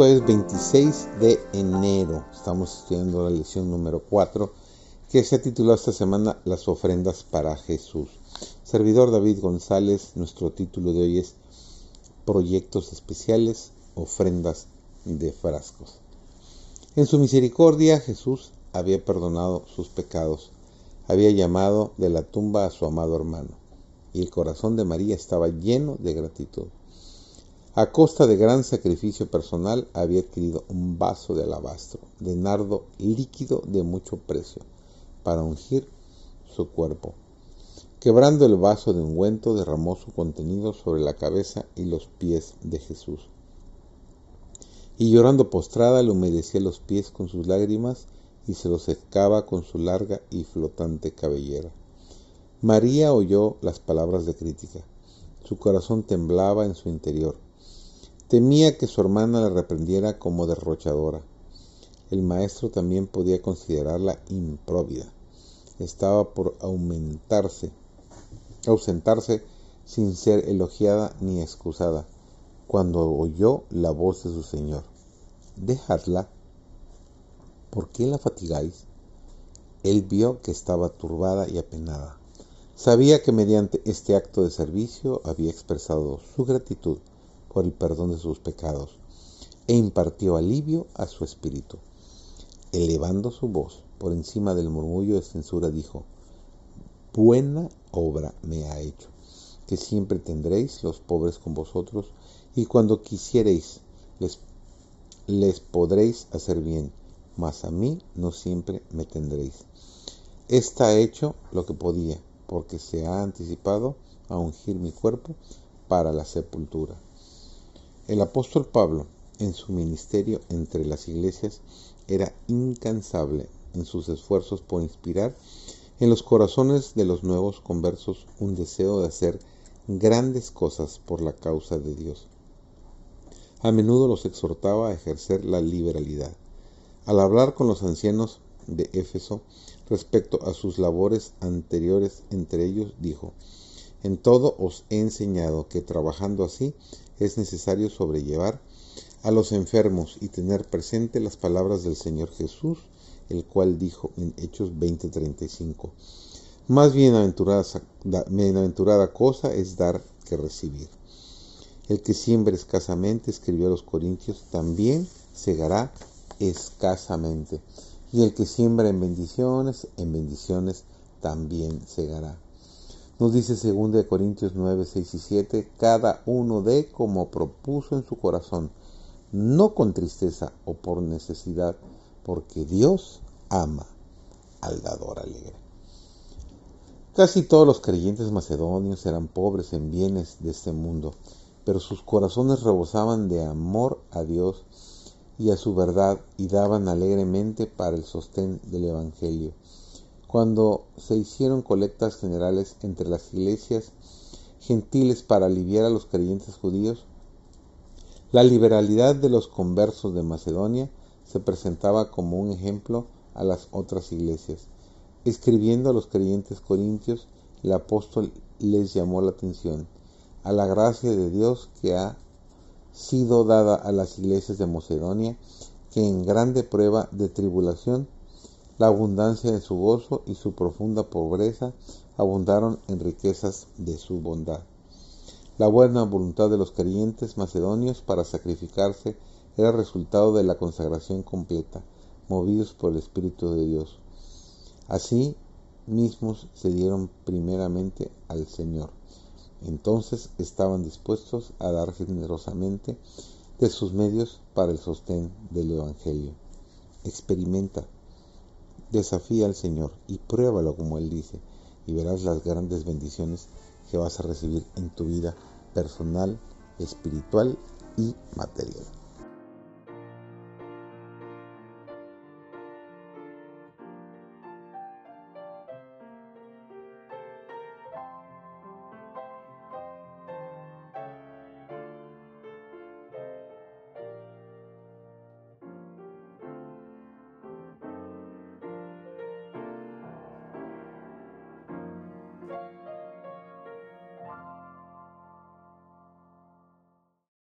jueves 26 de enero. Estamos estudiando la lección número 4 que se ha titulado esta semana Las ofrendas para Jesús. Servidor David González, nuestro título de hoy es Proyectos especiales, ofrendas de frascos. En su misericordia Jesús había perdonado sus pecados, había llamado de la tumba a su amado hermano, y el corazón de María estaba lleno de gratitud. A costa de gran sacrificio personal había adquirido un vaso de alabastro, de nardo líquido de mucho precio, para ungir su cuerpo. Quebrando el vaso de ungüento, derramó su contenido sobre la cabeza y los pies de Jesús. Y llorando postrada, le humedecía los pies con sus lágrimas y se los secaba con su larga y flotante cabellera. María oyó las palabras de crítica. Su corazón temblaba en su interior Temía que su hermana la reprendiera como derrochadora. El maestro también podía considerarla impróvida. Estaba por aumentarse, ausentarse sin ser elogiada ni excusada, cuando oyó la voz de su señor. Dejadla. ¿Por qué la fatigáis? Él vio que estaba turbada y apenada. Sabía que mediante este acto de servicio había expresado su gratitud por el perdón de sus pecados, e impartió alivio a su espíritu. Elevando su voz por encima del murmullo de censura, dijo, Buena obra me ha hecho, que siempre tendréis los pobres con vosotros, y cuando quisiereis les, les podréis hacer bien, mas a mí no siempre me tendréis. Está hecho lo que podía, porque se ha anticipado a ungir mi cuerpo para la sepultura. El apóstol Pablo, en su ministerio entre las iglesias, era incansable en sus esfuerzos por inspirar en los corazones de los nuevos conversos un deseo de hacer grandes cosas por la causa de Dios. A menudo los exhortaba a ejercer la liberalidad. Al hablar con los ancianos de Éfeso respecto a sus labores anteriores entre ellos, dijo, En todo os he enseñado que trabajando así es necesario sobrellevar a los enfermos y tener presente las palabras del Señor Jesús, el cual dijo en Hechos 20:35, más bienaventurada, bienaventurada cosa es dar que recibir. El que siembra escasamente, escribió a los Corintios, también segará escasamente. Y el que siembra en bendiciones, en bendiciones también segará. Nos dice 2 Corintios 9, 6 y 7, cada uno de como propuso en su corazón, no con tristeza o por necesidad, porque Dios ama al dador alegre. Casi todos los creyentes macedonios eran pobres en bienes de este mundo, pero sus corazones rebosaban de amor a Dios y a su verdad y daban alegremente para el sostén del Evangelio cuando se hicieron colectas generales entre las iglesias gentiles para aliviar a los creyentes judíos, la liberalidad de los conversos de Macedonia se presentaba como un ejemplo a las otras iglesias. Escribiendo a los creyentes corintios, el apóstol les llamó la atención a la gracia de Dios que ha sido dada a las iglesias de Macedonia, que en grande prueba de tribulación la abundancia de su gozo y su profunda pobreza abundaron en riquezas de su bondad. La buena voluntad de los creyentes macedonios para sacrificarse era resultado de la consagración completa, movidos por el Espíritu de Dios. Así mismos se dieron primeramente al Señor. Entonces estaban dispuestos a dar generosamente de sus medios para el sostén del Evangelio. Experimenta Desafía al Señor y pruébalo como Él dice y verás las grandes bendiciones que vas a recibir en tu vida personal, espiritual y material.